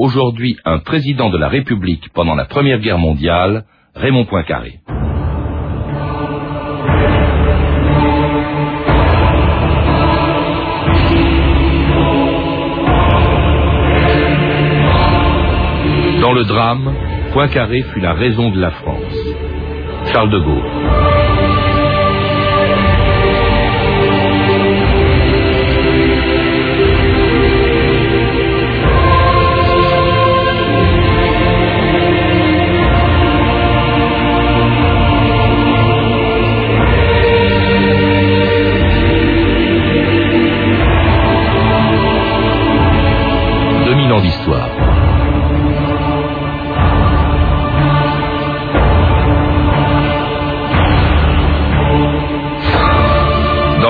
aujourd'hui un président de la République pendant la Première Guerre mondiale, Raymond Poincaré. Dans le drame, Poincaré fut la raison de la France. Charles de Gaulle.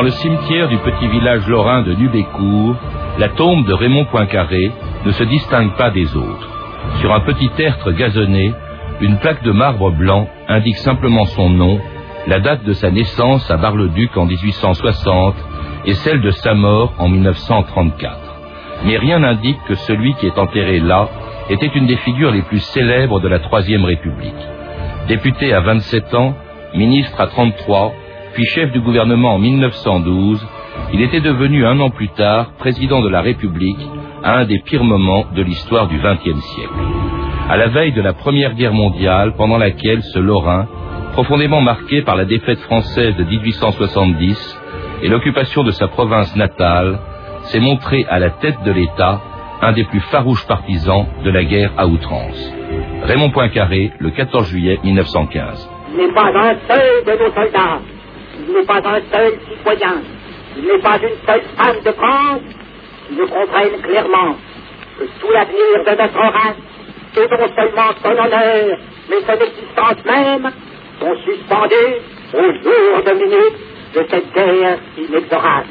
Dans le cimetière du petit village lorrain de Nubécourt, la tombe de Raymond Poincaré ne se distingue pas des autres. Sur un petit tertre gazonné, une plaque de marbre blanc indique simplement son nom, la date de sa naissance à Bar-le-Duc en 1860 et celle de sa mort en 1934. Mais rien n'indique que celui qui est enterré là était une des figures les plus célèbres de la Troisième République. Député à 27 ans, ministre à 33, puis chef du gouvernement en 1912, il était devenu un an plus tard président de la République à un des pires moments de l'histoire du XXe siècle. À la veille de la Première Guerre mondiale, pendant laquelle ce Lorrain, profondément marqué par la défaite française de 1870 et l'occupation de sa province natale, s'est montré à la tête de l'État un des plus farouches partisans de la guerre à outrance. Raymond Poincaré, le 14 juillet 1915. Il n'est pas un seul de nos il n'est pas un seul citoyen, il n'est pas une seule femme de France. Qui ne comprenne clairement que tout l'avenir de notre race, et non seulement son honneur, mais son existence même, sont suspendus au jour de minute de cette guerre inexorable.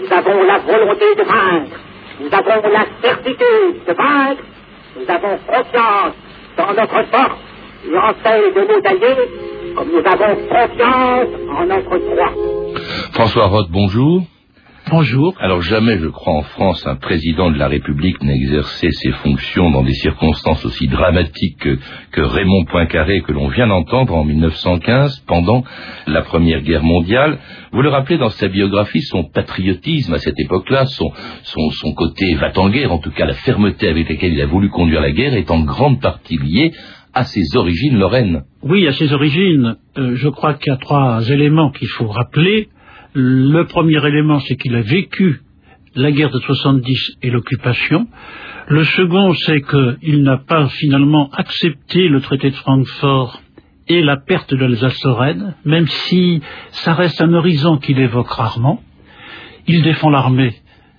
Nous avons la volonté de vaincre, nous avons la certitude de vaincre, nous avons confiance dans notre force et en celle de nos alliés, comme nous avons confiance en notre droit. François Roth, bonjour. Bonjour. Alors jamais, je crois, en France, un président de la République n'a exercé ses fonctions dans des circonstances aussi dramatiques que, Raymond Poincaré que l'on vient d'entendre en 1915 pendant la Première Guerre mondiale. Vous le rappelez dans sa biographie, son patriotisme à cette époque-là, son, son, son côté va-t-en-guerre, en tout cas la fermeté avec laquelle il a voulu conduire la guerre, est en grande partie liée à ses origines lorraines. Oui, à ses origines. Euh, je crois qu'il y a trois éléments qu'il faut rappeler. Le premier élément, c'est qu'il a vécu la guerre de 70 et l'occupation. Le second, c'est qu'il n'a pas finalement accepté le traité de Francfort et la perte de l'Alsace-Lorraine, même si ça reste un horizon qu'il évoque rarement. Il défend l'armée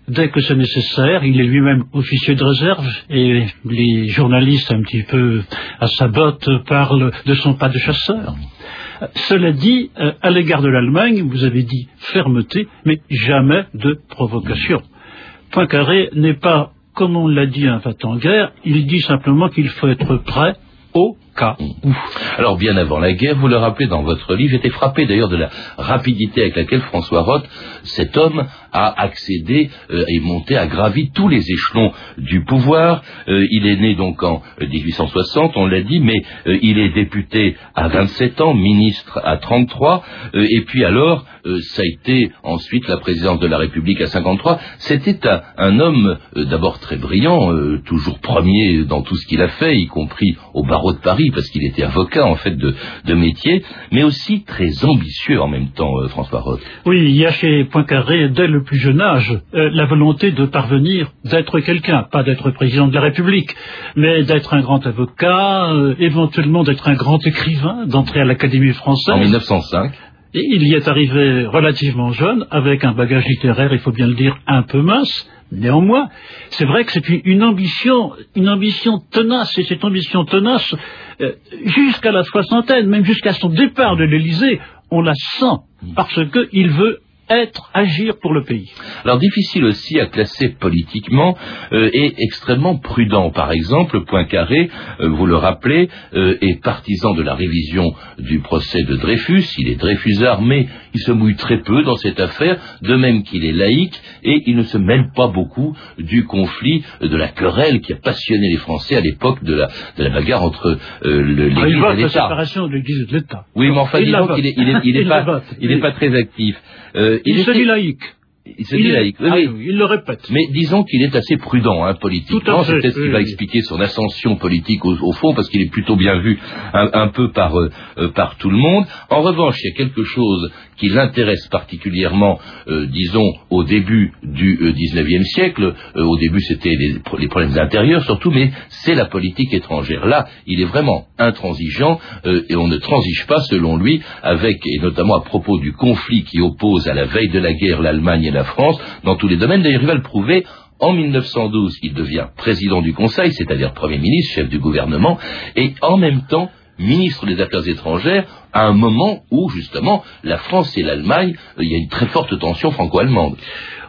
dès que c'est nécessaire. Il est lui-même officier de réserve et les journalistes un petit peu à sa botte parlent de son pas de chasseur. Cela dit, euh, à l'égard de l'Allemagne, vous avez dit fermeté, mais jamais de provocation. Poincaré n'est pas, comme on l'a dit, un en guerre, il dit simplement qu'il faut être prêt au Alors bien avant la guerre, vous le rappelez dans votre livre, j'étais frappé d'ailleurs de la rapidité avec laquelle François Roth, cet homme, a accédé euh, et monté, a gravi tous les échelons du pouvoir. Euh, il est né donc en 1860, on l'a dit, mais euh, il est député à 27 ans, ministre à 33, et puis alors, ça a été ensuite la présidence de la République à 53. C'était un, homme d'abord très brillant, toujours premier dans tout ce qu'il a fait, y compris au barreau de Paris, parce qu'il était avocat en fait de, de, métier, mais aussi très ambitieux en même temps, François Roth. Oui, il y a chez Poincaré, dès le plus jeune âge euh, la volonté de parvenir, d'être quelqu'un, pas d'être président de la République, mais d'être un grand avocat, euh, éventuellement d'être un grand écrivain, d'entrer à l'Académie française. En 1905 il y est arrivé relativement jeune, avec un bagage littéraire, il faut bien le dire, un peu mince. Néanmoins, c'est vrai que c'est une ambition, une ambition tenace, et cette ambition tenace, euh, jusqu'à la soixantaine, même jusqu'à son départ de l'Élysée, on la sent, parce qu'il veut être, agir pour le pays. Alors difficile aussi à classer politiquement euh, et extrêmement prudent. Par exemple, Poincaré, euh, vous le rappelez, euh, est partisan de la révision du procès de Dreyfus. Il est Dreyfusard, mais il se mouille très peu dans cette affaire, de même qu'il est laïque, et il ne se mêle pas beaucoup du conflit, de la querelle qui a passionné les Français à l'époque de la, de la bagarre entre euh, l'Église Ah, il vote et la l'État. séparation de l'Église et de l'État. Oui, mais enfin, Il la disons vote. qu'il est, il est, il est Il la pas, très actif. Euh, Il, se dit laïque. Il se dit laïque. Oui, Ah oui. oui, il le répète. Mais disons qu'il est assez prudent hein, politiquement. C'est peut-être ce qui va expliquer son ascension politique au, au fond, parce qu'il est plutôt bien vu un, un peu par, euh, euh, par tout le monde. En revanche, il y a quelque chose qui l'intéresse particulièrement, euh, disons, au début du euh, 19e siècle. Au début, c'était les, pro- les problèmes intérieurs surtout, mais c'est la politique étrangère. Là, il est vraiment intransigeant et on ne transige pas, selon lui, avec, et notamment à propos du conflit qui oppose à la veille de la guerre l'Allemagne et la France, dans tous les domaines. D'ailleurs, il va le prouver. En 1912, il devient président du Conseil, c'est-à-dire Premier ministre, chef du gouvernement, et en même temps ministre des Affaires étrangères, à un moment où, justement, la France et l'Allemagne, euh, il y a une très forte tension franco-allemande.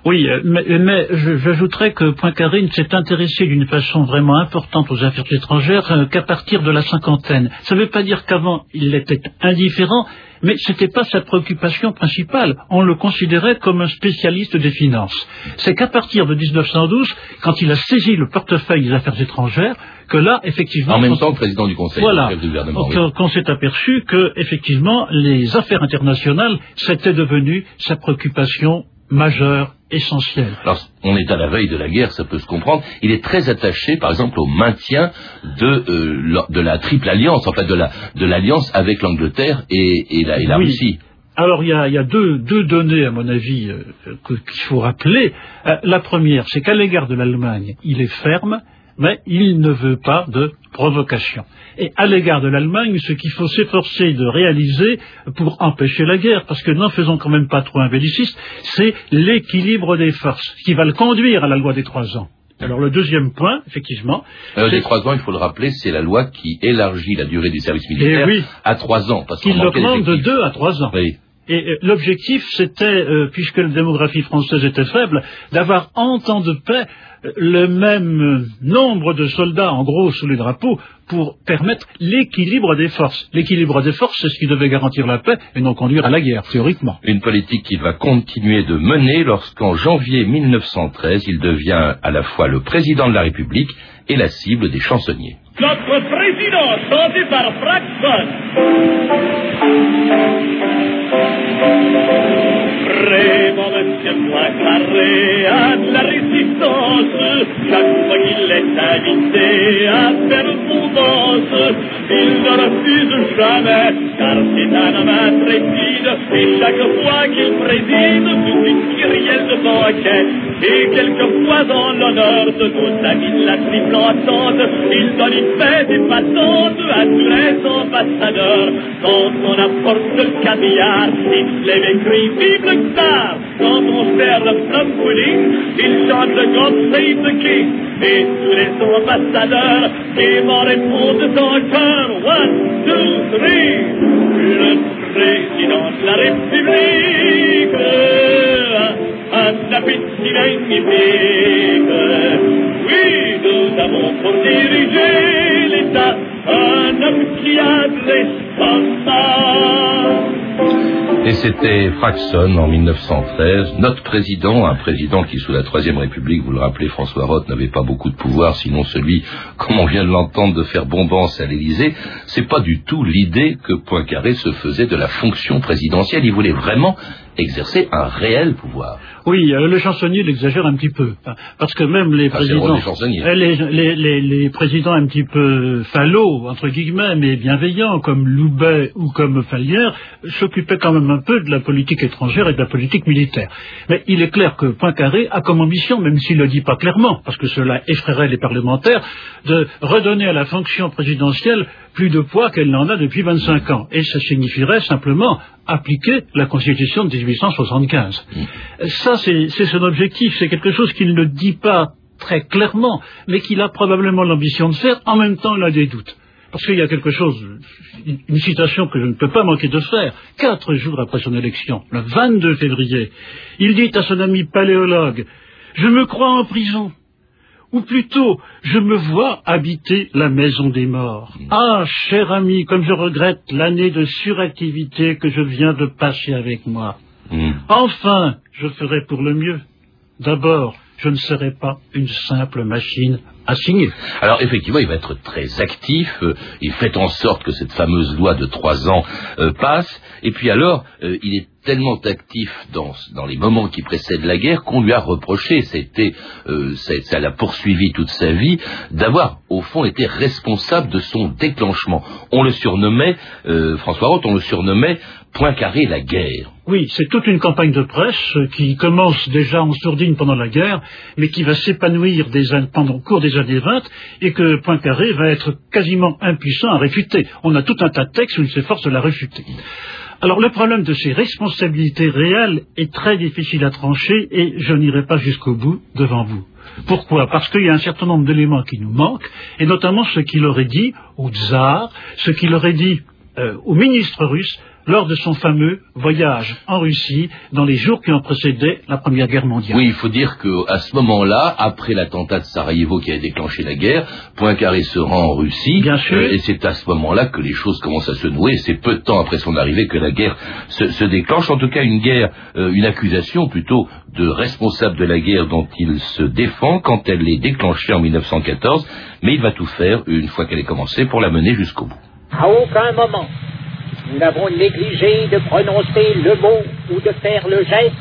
Oui, euh, mais, j'ajouterais que Poincaré ne s'est intéressé d'une façon vraiment importante aux affaires étrangères euh, qu'à partir de la cinquantaine. Ça ne veut pas dire qu'avant il était indifférent, mais ce n'était pas sa préoccupation principale. On le considérait comme un spécialiste des finances. C'est qu'à partir de 1912, quand il a saisi le portefeuille des affaires étrangères, que là, effectivement, En même temps, président du Conseil, voilà. chef du gouvernement. oui. Donc, qu'on s'est aperçu que, effectivement, les affaires internationales, c'était devenu sa préoccupation majeure, essentielle. Alors, on est à la veille de la guerre, ça peut se comprendre. Il est très attaché, par exemple, au maintien de, euh, la- de la triple alliance, en fait, de la de l'alliance avec l'Angleterre et, et la, et la Oui. Russie. Alors, il y a, il y a deux, deux données, à mon avis, euh, que- qu'il faut rappeler. Euh, la première, c'est qu'à l'égard de l'Allemagne, il est ferme, mais il ne veut pas de provocation. Et à l'égard de l'Allemagne, ce qu'il faut s'efforcer de réaliser pour empêcher la guerre, parce que n'en faisons quand même pas trop un belliciste, c'est l'équilibre des forces, qui va le conduire à la loi des trois ans. Alors le deuxième point, effectivement, Euh, c'est les trois ans, il faut le rappeler, c'est la loi qui élargit la durée du service militaire Eh oui. à trois ans. Parce qu'il l'augmente de deux à trois ans. Oui. Et euh, l'objectif, c'était, euh, puisque la démographie française était faible, d'avoir en temps de paix euh, le même nombre de soldats, en gros, sous les drapeaux, pour permettre l'équilibre des forces. L'équilibre des forces, c'est ce qui devait garantir la paix et non conduire à la guerre, théoriquement. Une politique qu'il va continuer de mener lorsqu'en janvier 1913, il devient à la fois le président de la République et la cible des chansonniers. Notre président, chanté par Fraxon. De la résistance. Chaque fois qu'il est invité à faire son danse, il ne refuse jamais, car c'est un homme. Et chaque fois qu'il préside toute une kyrielle de banquet, et quelquefois dans l'honneur de nos amis la triple il donne une fête épatante à tous les ambassadeurs. Quand on apporte le caviar, il et crie Vive le tsar! Quand on sert le plum pudding, il chante le God Save the King. Et tous les ambassadeurs gaiement répondent en chœur One, two, three. Président de la République appétit magnifique. Oui, nous avons pour diriger l'État un homme qui a de l'essence. Et c'était Fraxon en 1913, notre président, un président qui sous la Troisième République, vous le rappelez, François Roth n'avait pas beaucoup de pouvoir, sinon celui, comme on vient de l'entendre, de faire bombance à l'Élysée. C'est pas du tout l'idée que Poincaré se faisait de la fonction présidentielle. Il voulait vraiment exercer un réel pouvoir. Oui, euh, le chansonnier l'exagère un petit peu, hein, parce que même les le présidents, euh, les, les- les- les présidents un petit peu fallots, entre guillemets, mais bienveillants, comme Loubet ou comme Fallière, s'occupaient quand même un peu de la politique étrangère et de la politique militaire. Mais il est clair que Poincaré a comme ambition, même s'il ne le dit pas clairement, parce que cela effraierait les parlementaires, de redonner à la fonction présidentielle plus de poids qu'elle n'en a depuis 25 ans. Et ça signifierait simplement appliquer la Constitution de 1875. Ça, c'est c'est son objectif. C'est quelque chose qu'il ne dit pas très clairement, mais qu'il a probablement l'ambition de faire. En même temps, il a des doutes. Parce qu'il y a quelque chose, une une citation que je ne peux pas manquer de faire, quatre jours après son élection, le 22 février, il dit à son ami paléologue, je me crois en prison, ou plutôt, je me vois habiter la maison des morts. Ah, cher ami, comme je regrette l'année de suractivité que je viens de passer avec moi. Hmm. Enfin, je ferai pour le mieux. D'abord, je ne serai pas une simple machine à signer. Alors effectivement, il va être très actif, euh, il fait en sorte que cette fameuse loi de trois ans euh, passe, et puis alors, euh, il est tellement actif dans, dans les moments qui précèdent la guerre qu'on lui a reproché, c'était, ça l'a poursuivi toute sa vie, d'avoir au fond été responsable de son déclenchement. On le surnommait, François Roth, on le surnommait Poincaré la guerre. Oui, c'est toute une campagne de presse qui commence déjà en sourdine pendant la guerre, mais qui va s'épanouir pendant le cours des années 20 et que Poincaré va être quasiment impuissant à réfuter. On a tout un tas de textes où il s'efforce de la réfuter. Alors le problème de ces responsabilités réelles est très difficile à trancher et je n'irai pas jusqu'au bout devant vous. Pourquoi? Parce qu'il y a un certain nombre d'éléments qui nous manquent, et notamment ce qu'il aurait dit au tsar, ce qu'il aurait dit euh, au ministre russe, lors de son fameux voyage en Russie dans les jours qui ont précédé la Première Guerre mondiale. Oui, il faut dire qu'à ce moment-là, après l'attentat de Sarajevo qui a déclenché la guerre, Poincaré se rend en Russie. Bien sûr. Euh, et c'est à ce moment-là que les choses commencent à se nouer. C'est peu de temps après son arrivée que la guerre se, déclenche. En tout cas, une guerre, euh, une accusation plutôt de responsable de la guerre dont il se défend quand elle est déclenchée en 1914. Mais il va tout faire, une fois qu'elle est commencée, pour la mener jusqu'au bout. À aucun moment, nous n'avons négligé de prononcer le mot ou de faire le geste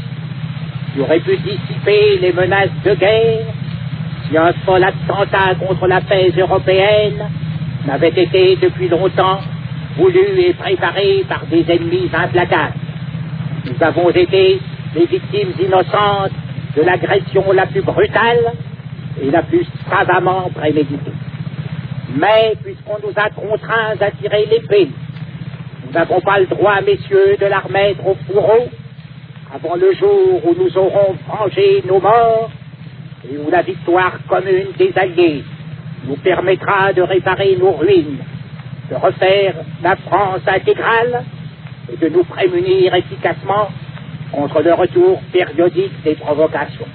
qui aurait pu dissiper les menaces de guerre si un fol attentat contre la paix européenne n'avait été depuis longtemps voulu et préparé par des ennemis implacables. Nous avons été les victimes innocentes de l'agression la plus brutale et la plus savamment préméditée. Mais puisqu'on nous a contraints à tirer l'épée n'avons pas le droit, messieurs, de la remettre au fourreau avant le jour où nous aurons vengé nos morts et où la victoire commune des Alliés nous permettra de réparer nos ruines, de refaire la France intégrale et de nous prémunir efficacement contre le retour périodique des provocations.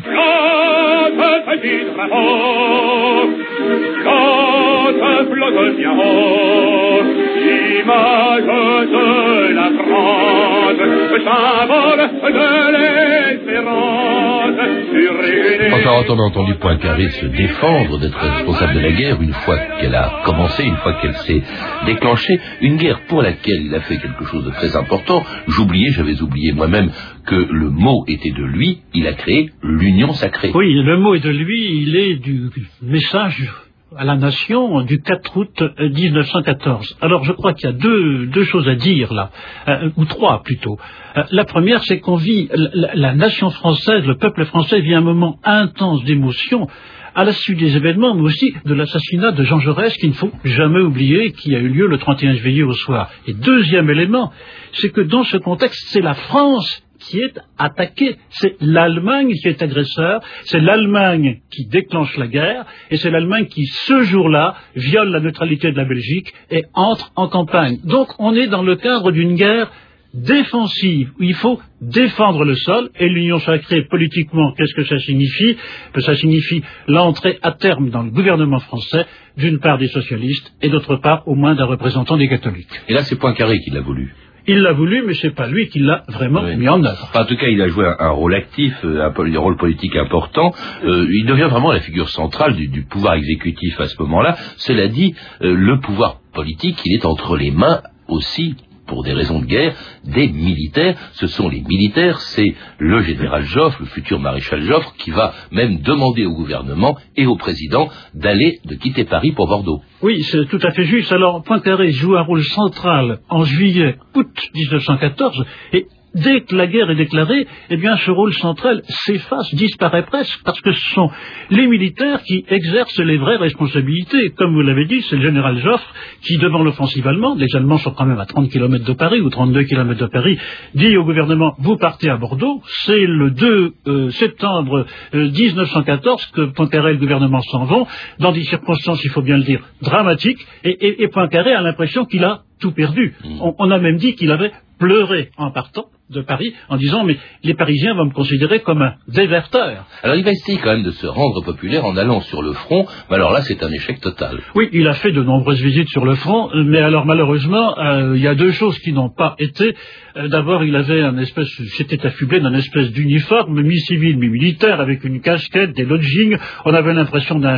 On a entendu Poincaré se défendre d'être responsable de la guerre une fois qu'elle a commencé, une fois qu'elle s'est déclenchée, une guerre pour laquelle il a fait quelque chose de très important, j'oubliais, j'avais oublié moi-même que le mot était de lui, il a créé l'Union sacrée. Oui, le mot est de lui, il est du message à la nation du 4 août 1914. Alors je crois qu'il y a deux, choses à dire là, euh, ou trois plutôt. Euh, la première, c'est qu'on vit, la, la, nation française, le peuple français vit un moment intense d'émotion à la suite des événements, mais aussi de l'assassinat de Jean Jaurès, qu'il ne faut jamais oublier, qui a eu lieu le 31 juillet au soir. Et deuxième élément, c'est que dans ce contexte, c'est la France qui est attaquée. C'est l'Allemagne qui est agresseur, c'est l'Allemagne qui déclenche la guerre, et c'est l'Allemagne qui, ce jour-là, viole la neutralité de la Belgique et entre en campagne. Donc on est dans le cadre d'une guerre défensive, où il faut défendre le sol, et l'union sacrée, politiquement, qu'est-ce que ça signifie? Ça signifie l'entrée à terme dans le gouvernement français, d'une part des socialistes, et d'autre part, au moins, d'un représentant des catholiques. Et là, c'est Poincaré qui l'a voulu. Il l'a voulu, mais c'est pas lui qui l'a vraiment mis en œuvre. en tout cas, il a joué un, rôle actif, euh, un, rôle politique important. Euh, il devient vraiment la figure centrale du, pouvoir exécutif à ce moment-là. Cela dit, euh, le pouvoir politique, il est entre les mains aussi pour des raisons de guerre, des militaires. Ce sont les militaires, c'est le général Joffre, le futur maréchal Joffre, qui va même demander au gouvernement et au président d'aller, de quitter Paris pour Bordeaux. Oui, c'est tout à fait juste. Alors, Poincaré joue un rôle central en juillet, août 1914, et dès que la guerre est déclarée, eh bien, ce rôle central s'efface, disparaît presque, parce que ce sont les militaires qui exercent les vraies responsabilités. Comme vous l'avez dit, c'est le général Joffre qui, devant l'offensive allemande, les Allemands sont quand même à 30 km de Paris, ou 32 km de Paris, dit au gouvernement, vous partez à Bordeaux. C'est le 2 euh, septembre 1914 euh, que Poincaré et le gouvernement s'en vont, dans des circonstances, il faut bien le dire, dramatiques, et, et Poincaré a l'impression qu'il a tout perdu. Mm. On, on a même dit qu'il avait pleuré en partant de Paris en disant mais les Parisiens vont me considérer comme un déserteur. Alors il va essayer quand même de se rendre populaire en allant sur le front, mais alors là c'est un échec total. Oui, il a fait de nombreuses visites sur le front, mais alors malheureusement, euh, il y a deux choses qui n'ont pas été. Euh, D'abord, il avait un espèce, c'était affublé d'un espèce d'uniforme, mi-civil, mi-militaire, avec une casquette, des lodgings. On avait l'impression d'un,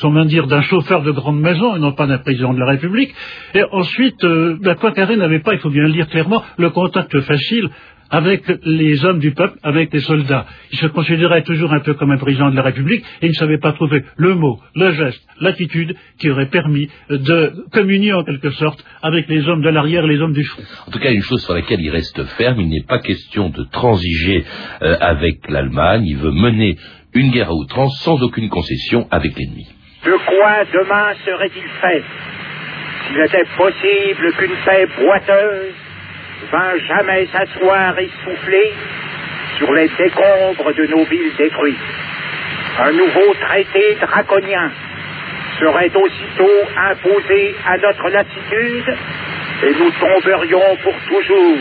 comment dire, d'un chauffeur de grande maison et non pas d'un président de la République. Et ensuite, euh, ben, Poincaré n'avait pas, il faut bien le dire clairement, le contact facile avec les hommes du peuple, avec les soldats. Il se considérait toujours un peu comme un président de la République et il ne savait pas trouver le mot, le geste, l'attitude qui aurait permis de communier en quelque sorte avec les hommes de l'arrière et les hommes du front. En tout cas, une chose sur laquelle il reste ferme, il n'est pas question de transiger euh, avec l'Allemagne, il veut mener une guerre à outrance sans aucune concession avec l'ennemi. De quoi demain serait-il fait S'il était possible qu'une paix boiteuse vint jamais s'asseoir essoufflée sur les décombres de nos villes détruites. Un nouveau traité draconien serait aussitôt imposé à notre latitude et nous tomberions pour toujours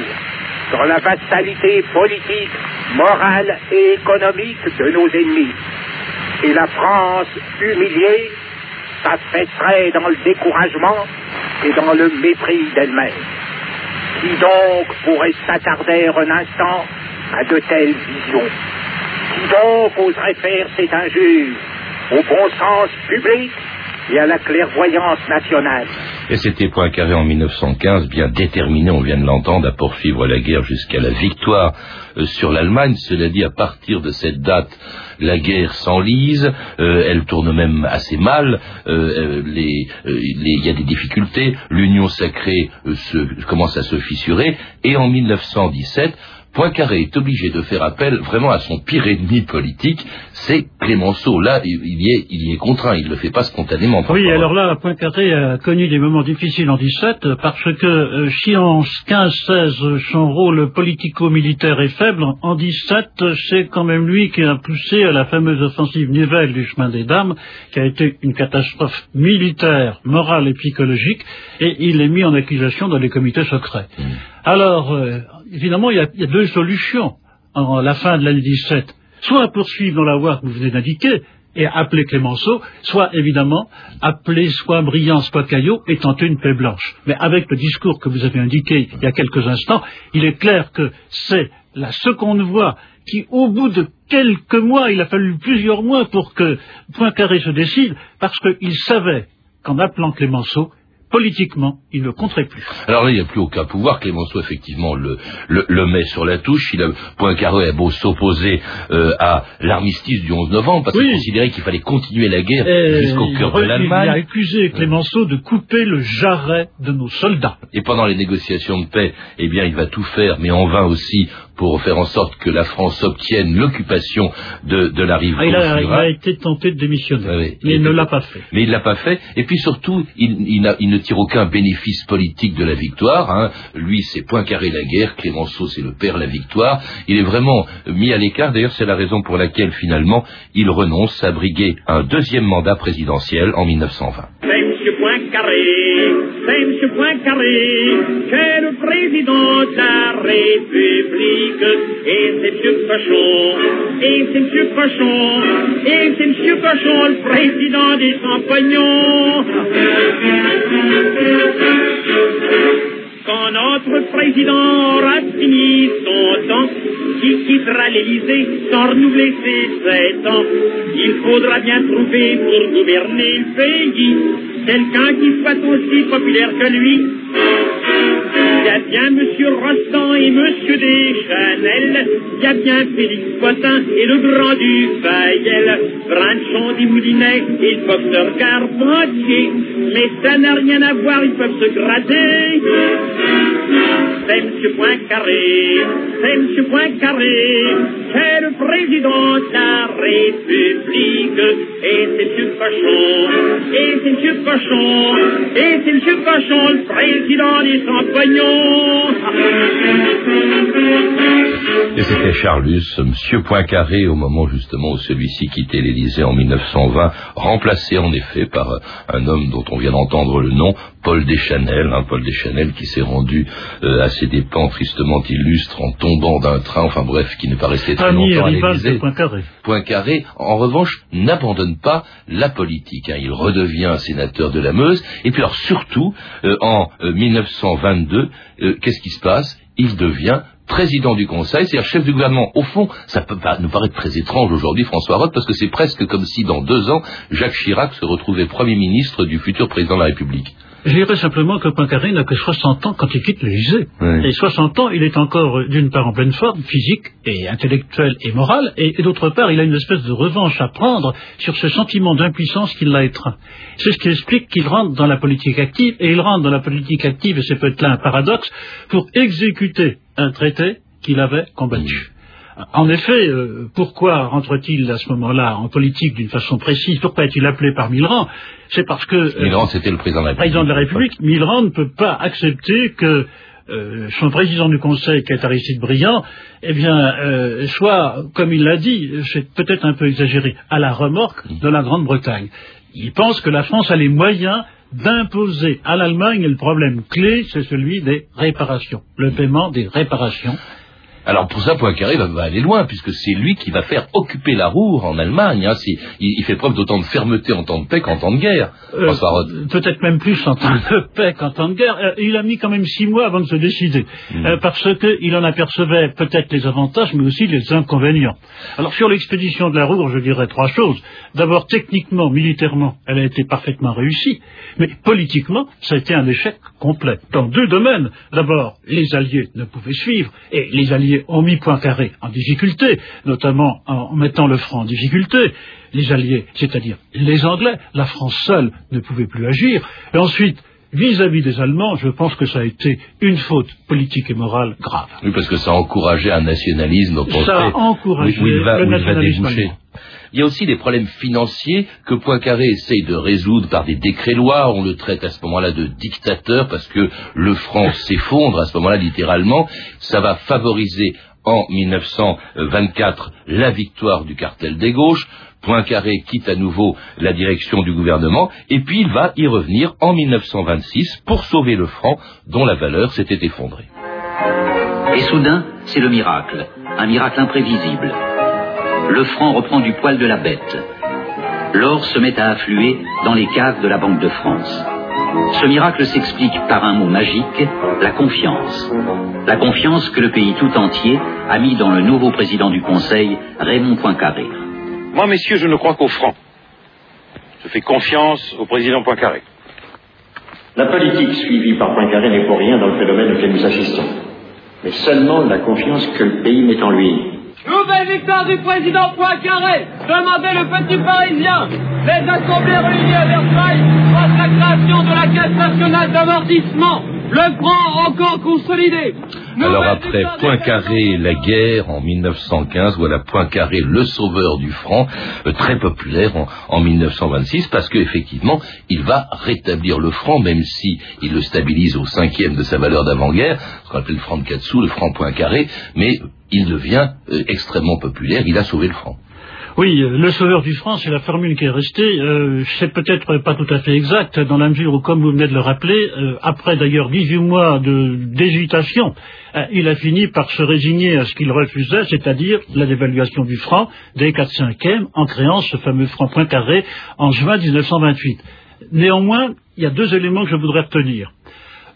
dans la vassalité politique, morale et économique de nos ennemis. Et la France, humiliée, s'affaisserait dans le découragement et dans le mépris d'elle-même. Qui donc pourrait s'attarder un instant à de telles visions Qui donc oserait faire cette injure au bon sens public et à la clairvoyance nationale Et c'était Poincaré en 1915, bien déterminé, on vient de l'entendre, à poursuivre la guerre jusqu'à la victoire euh, sur l'Allemagne. Cela dit, à partir de cette date, la guerre s'enlise, euh, elle tourne même assez mal, euh, euh, euh, les- il y a des difficultés, l'union sacrée commence à se fissurer, et en 1917, Poincaré est obligé de faire appel vraiment à son pire ennemi politique, c'est Clémenceau. Là, il y est, il y est contraint, il ne le fait pas spontanément. Oui, alors là, Poincaré a connu des moments difficiles en 17 parce que euh, si en 15-16 son rôle politico-militaire est faible, en 17 c'est quand même lui qui a poussé à la fameuse offensive Nivelle du chemin des dames, qui a été une catastrophe militaire, morale et psychologique, et il est mis en accusation dans les comités secrets. Alors, euh, évidemment, il y, a, deux solutions en la fin de l'année 17. Soit poursuivre dans la voie que vous venez d'indiquer et appeler Clémenceau, soit évidemment appeler soit Briand, soit Caillot et tenter une paix blanche. Mais avec le discours que vous avez indiqué il y a quelques instants, il est clair que c'est la seconde voie qui, au bout de quelques mois, il a fallu plusieurs mois pour que Poincaré se décide, parce qu'il savait qu'en appelant Clémenceau, politiquement, il ne compterait plus. Alors là, il n'y a plus aucun pouvoir. Clémenceau, effectivement, le, le, le met sur la touche. Il a, Poincaré a beau s'opposer euh, à l'armistice du 11 novembre, parce Oui. qu'il considérait qu'il fallait continuer la guerre Et jusqu'au cœur de il a l'Allemagne. accusé Clémenceau de couper le jarret de nos soldats. Et pendant les négociations de paix, eh bien, il va tout faire, mais en vain aussi, pour faire en sorte que la France obtienne l'occupation de, de la rive Ah, il, a, il a été tenté de démissionner, Ah oui, mais il il ne l'a pas fait. Mais il l'a pas fait. Et puis surtout, il, il n'a- il ne tire aucun bénéfice politique de la victoire. hein. Lui, c'est Poincaré la guerre. Clémenceau, c'est le père la victoire. Il est vraiment mis à l'écart. D'ailleurs, c'est la raison pour laquelle finalement il renonce à briguer un deuxième mandat présidentiel en 1920. C'est M. Poincaré, c'est M. Poincaré, le président de la République. Et c'est M. Cochon, et c'est M. Cochon, et c'est M. Cochon, le président des sans-poignons. Quand notre président aura fini son temps, qui quittera l'Élysée sans renouveler ses sept ans, il faudra bien trouver pour gouverner le pays quelqu'un qui soit aussi populaire que lui. Il y a bien Monsieur Rostand et Monsieur Deschanel, il y a bien Félix Potin et le grand Dufayel, Branchon des Moulinet et le docteur Carpentier, mais ça n'a rien à voir, ils peuvent se gratter. C'est M. Poincaré, c'est M. Poincaré, c'est le président de la République, et c'est M. Cochon, et c'est M. Cochon, et c'est M. Cochon, le président des you. Et c'était Charlus, Monsieur Poincaré, au moment justement où celui-ci quittait l'Élysée en 1920, remplacé en effet par un homme dont on vient d'entendre le nom, Paul Deschanel, hein, Paul Deschanel qui s'est rendu euh, à ses dépens tristement illustre en tombant d'un train, enfin bref, qui n'est pas resté très longtemps à l'Élysée. Poincaré. Poincaré, en revanche, n'abandonne pas la politique. hein. Il redevient sénateur de la Meuse. Et puis alors surtout, euh, en euh, 1922, euh, qu'est-ce qui se passe? Il devient président du Conseil, c'est-à-dire chef du gouvernement. Au fond, ça peut pas nous paraître très étrange aujourd'hui, François Roth, parce que c'est presque comme si dans deux ans, Jacques Chirac se retrouvait Premier ministre du futur président de la République. Je dirais simplement que Poincaré n'a que 60 ans quand il quitte l'Élysée. Oui. Et 60 ans, il est encore euh, d'une part en pleine forme, physique et intellectuelle et morale, et, et d'autre part, il a une espèce de revanche à prendre sur ce sentiment d'impuissance qui l'a étreint. C'est ce qui explique qu'il rentre dans la politique active, et il rentre dans la politique active, et c'est peut-être là un paradoxe, pour exécuter un traité qu'il avait combattu. En effet, euh, pourquoi rentre-t-il à ce moment-là en politique d'une façon précise? Pourquoi est-il appelé par Millerand C'est parce que euh, c'était le président de la République. président de la République, Millerand ne peut pas accepter que euh, son président du Conseil, qui est Aristide Briand, eh bien, euh, soit, comme il l'a dit, c'est peut-être un peu exagéré, à la remorque de la Grande-Bretagne. Il pense que la France a les moyens d'imposer à l'Allemagne le problème clé, c'est celui des réparations, le paiement des réparations. Alors pour ça, Poincaré va, va aller loin, puisque c'est lui qui va faire occuper la Roure en Allemagne. hein. Il, il fait preuve d'autant de fermeté en temps de paix qu'en temps de guerre. Euh. Peut-être même plus en temps de paix qu'en temps de guerre. Euh, il a mis quand même six mois avant de se décider, Euh, parce qu'il en apercevait peut-être les avantages, mais aussi les inconvénients. Alors sur l'expédition de la Roure, je dirais trois choses. D'abord, techniquement, militairement, elle a été parfaitement réussie, mais politiquement, ça a été un échec complet. Dans deux domaines. D'abord, les Alliés ne pouvaient suivre, et les Alliés ont mis Poincaré en difficulté, notamment en mettant le franc en difficulté. Les Alliés, c'est-à-dire les Anglais, la France seule ne pouvait plus agir. Et ensuite, vis-à-vis des Allemands, je pense que ça a été une faute politique et morale grave. Oui, parce que ça a encouragé un nationalisme on Ça a encouragé où, où il va, le nationalisme allemand. Il y a aussi des problèmes financiers que Poincaré essaye de résoudre par des décrets-lois. On le traite à ce moment-là de dictateur parce que le franc s'effondre à ce moment-là littéralement. Ça va favoriser en 1924 la victoire du cartel des gauches. Poincaré quitte à nouveau la direction du gouvernement et puis il va y revenir en 1926 pour sauver le franc dont la valeur s'était effondrée. Et soudain, c'est le miracle, un miracle imprévisible. Le franc reprend du poil de la bête. L'or se met à affluer dans les caves de la Banque de France. Ce miracle s'explique par un mot magique, la confiance. La confiance que le pays tout entier a mis dans le nouveau président du Conseil, Raymond Poincaré. Moi, messieurs, je ne crois qu'au franc. Je fais confiance au président Poincaré. La politique suivie par Poincaré n'est pour rien dans le phénomène auquel nous assistons, mais seulement la confiance que le pays met en lui. Nouvelle victoire du président Poincaré. Demandez le petit parisien. Les assemblées réunies à Versailles face la création de la Caisse nationale d'amortissement. Le franc encore consolidé. Alors après Poincaré, la guerre en 1915, voilà Poincaré, le sauveur du franc, euh, très populaire en, en 1926, parce qu'effectivement, il va rétablir le franc, même si il le stabilise au cinquième de sa valeur d'avant-guerre, ce qu'on appelle le franc de 4 sous, le franc Poincaré, mais il devient euh, extrêmement populaire, il a sauvé le franc. Oui, euh, le sauveur du franc, c'est la formule qui est restée. Euh, c'est peut-être pas tout à fait exact, dans la mesure où, comme vous venez de le rappeler, après d'ailleurs 18 mois d'hésitation, il a fini par se résigner à ce qu'il refusait, c'est-à-dire la dévaluation du franc des 4 cinquièmes, en créant ce fameux franc Poincaré en juin 1928. Néanmoins, il y a deux éléments que je voudrais retenir.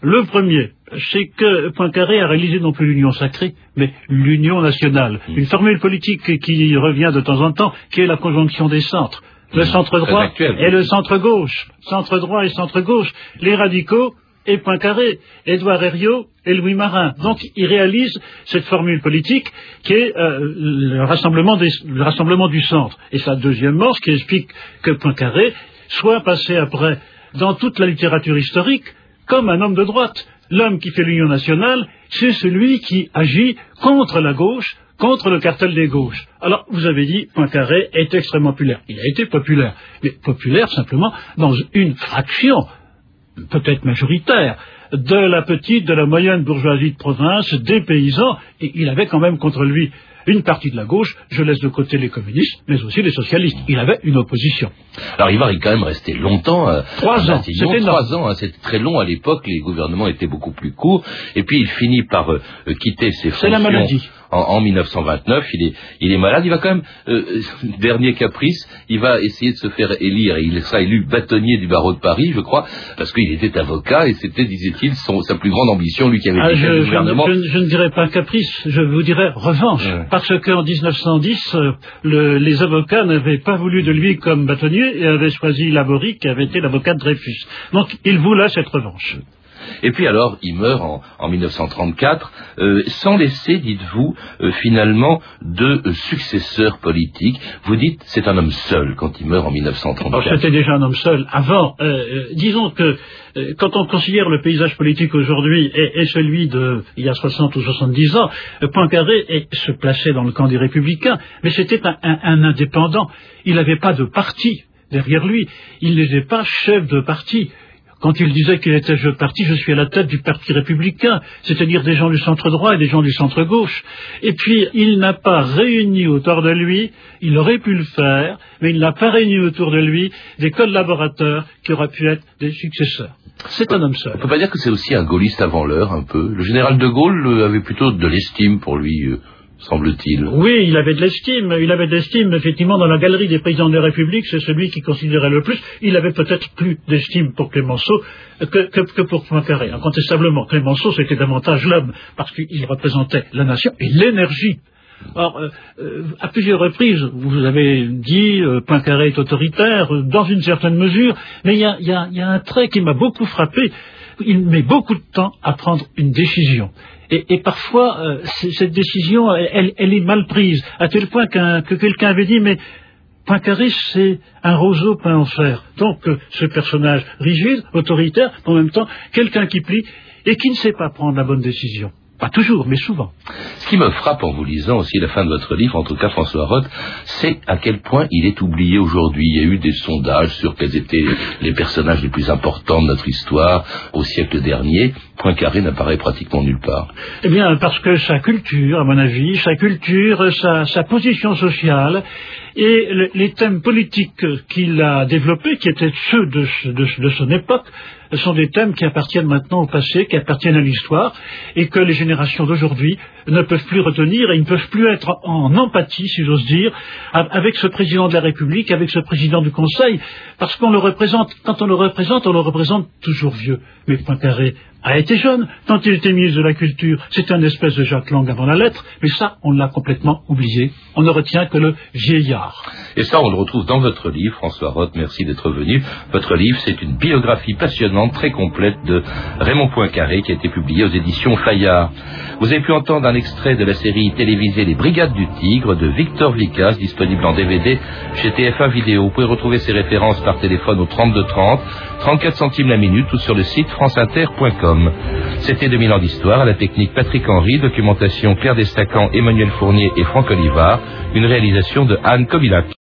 Le premier, c'est que Poincaré a réalisé non plus l'union sacrée, mais l'union nationale. Une formule politique qui revient de temps en temps, qui est la conjonction des centres. Le centre Très droit actuel. et le centre gauche. Centre droit et centre gauche. Les radicaux et Poincaré. Édouard Herriot et Louis Marin. Donc, il réalise cette formule politique qui est euh, le, rassemblement des- le rassemblement du centre. Et ça, deuxièmement, ce qui explique que Poincaré soit passé après dans toute la littérature historique comme un homme de droite. L'homme qui fait l'Union nationale, c'est celui qui agit contre la gauche, contre le cartel des gauches. Alors, vous avez dit, Poincaré est extrêmement populaire. Il a été populaire, mais populaire simplement dans une fraction, peut-être majoritaire, de la petite, de la moyenne bourgeoisie de province, des paysans, et il avait quand même contre lui une partie de la gauche, je laisse de côté les communistes, mais aussi les socialistes. Il avait une opposition. Alors il va quand même rester longtemps. euh, Trois ans, c'était Trois ans, hein, c'était très long à l'époque. Les gouvernements étaient beaucoup plus courts. Et puis il finit par euh, euh, quitter ses C'est fonctions. la maladie. En, en 1929, il est, il est malade. Il va quand même, euh, dernier caprice, il va essayer de se faire élire. Et il sera élu bâtonnier du barreau de Paris, je crois, parce qu'il était avocat et c'était, disait-il, sa plus grande ambition, lui qui avait Ah, été je, je- gouvernement. je- je ne dirais pas caprice, je vous dirais revanche. Ouais. Parce qu'en 1910, euh, le- les avocats n'avaient pas voulu de lui comme bâtonnier et avaient choisi Laborie qui avait été l'avocat de Dreyfus. Donc il voulait cette revanche. Et puis alors, il meurt en, en 1934, euh, sans laisser, dites-vous, euh, finalement, de euh, successeur politique. Vous dites, c'est un homme seul quand il meurt en Alors 1934. c'était déjà un homme seul avant. Euh, euh, disons que euh, quand on considère le paysage politique aujourd'hui et, et celui de il y a 60 ou 70 ans, Poincaré se plaçait dans le camp des républicains, mais c'était un- un indépendant. Il n'avait pas de parti derrière lui. Il n'était pas chef de parti. Quand il disait qu'il était de parti, je suis à la tête du parti républicain, c'est-à-dire des gens du centre droit et des gens du centre gauche. Et puis, il n'a pas réuni autour de lui, il aurait pu le faire, mais il n'a pas réuni autour de lui des collaborateurs qui auraient pu être des successeurs. C'est un homme seul. On peut pas dire que c'est aussi un gaulliste avant l'heure, un peu. Le général de Gaulle euh, avait plutôt de l'estime pour lui, euh, semble-t-il. Oui, il avait de l'estime. Il avait de l'estime, effectivement, dans la galerie des présidents de la République, c'est celui qui considérait le plus. Il avait peut-être plus d'estime pour Clémenceau que, pour Poincaré. Incontestablement, Clémenceau, c'était davantage l'homme, parce qu'il représentait la nation et l'énergie. Or, euh, euh, à plusieurs reprises, vous avez dit euh, Poincaré est autoritaire, euh, dans une certaine mesure, mais il y a, un trait qui m'a beaucoup frappé. Il met beaucoup de temps à prendre une décision. Et, parfois, cette décision, elle, est mal prise, à tel point que quelqu'un avait dit, mais Poincaré, c'est un roseau peint en fer. Donc, ce personnage rigide, autoritaire, en même temps, quelqu'un qui plie et qui ne sait pas prendre la bonne décision. Pas toujours, mais souvent. Ce qui me frappe en vous lisant aussi la fin de votre livre, en tout cas François Roth, c'est à quel point il est oublié aujourd'hui. Il y a eu des sondages sur quels étaient les personnages les plus importants de notre histoire au siècle dernier. Poincaré n'apparaît pratiquement nulle part. Eh bien, parce que sa culture, à mon avis, sa culture, sa, sa position sociale et le- les thèmes politiques qu'il a développés, qui étaient ceux de, ce- de ce- de son époque, sont des thèmes qui appartiennent maintenant au passé, qui appartiennent à l'histoire, et que les générations d'aujourd'hui ne peuvent plus retenir et ne peuvent plus être en empathie, si j'ose dire, avec ce président de la République, avec ce président du Conseil, parce qu'on le représente, quand on le représente, on le représente toujours vieux. Mais Poincaré a été jeune quand il était ministre de la Culture. C'était un espèce de Jacques Lang avant la lettre, mais ça, on l'a complètement oublié. On ne retient que le vieillard. Et ça, on le retrouve dans votre livre, François Roth, merci d'être venu. Votre livre, c'est une biographie passionnante, très complète de Raymond Poincaré, qui a été publiée aux éditions Fayard. Vous avez pu entendre un extrait de la série télévisée Les Brigades du Tigre de Victor Vicas, disponible en DVD chez TF1 Vidéo. Vous pouvez retrouver ces références par téléphone au 3230, 34 centimes la minute ou sur le site franceinter.com. C'était 2000 ans d'histoire, à la technique Patrick Henry, documentation Claire Destacan, Emmanuel Fournier et Franck Olivard, une réalisation de Anne Kobilac.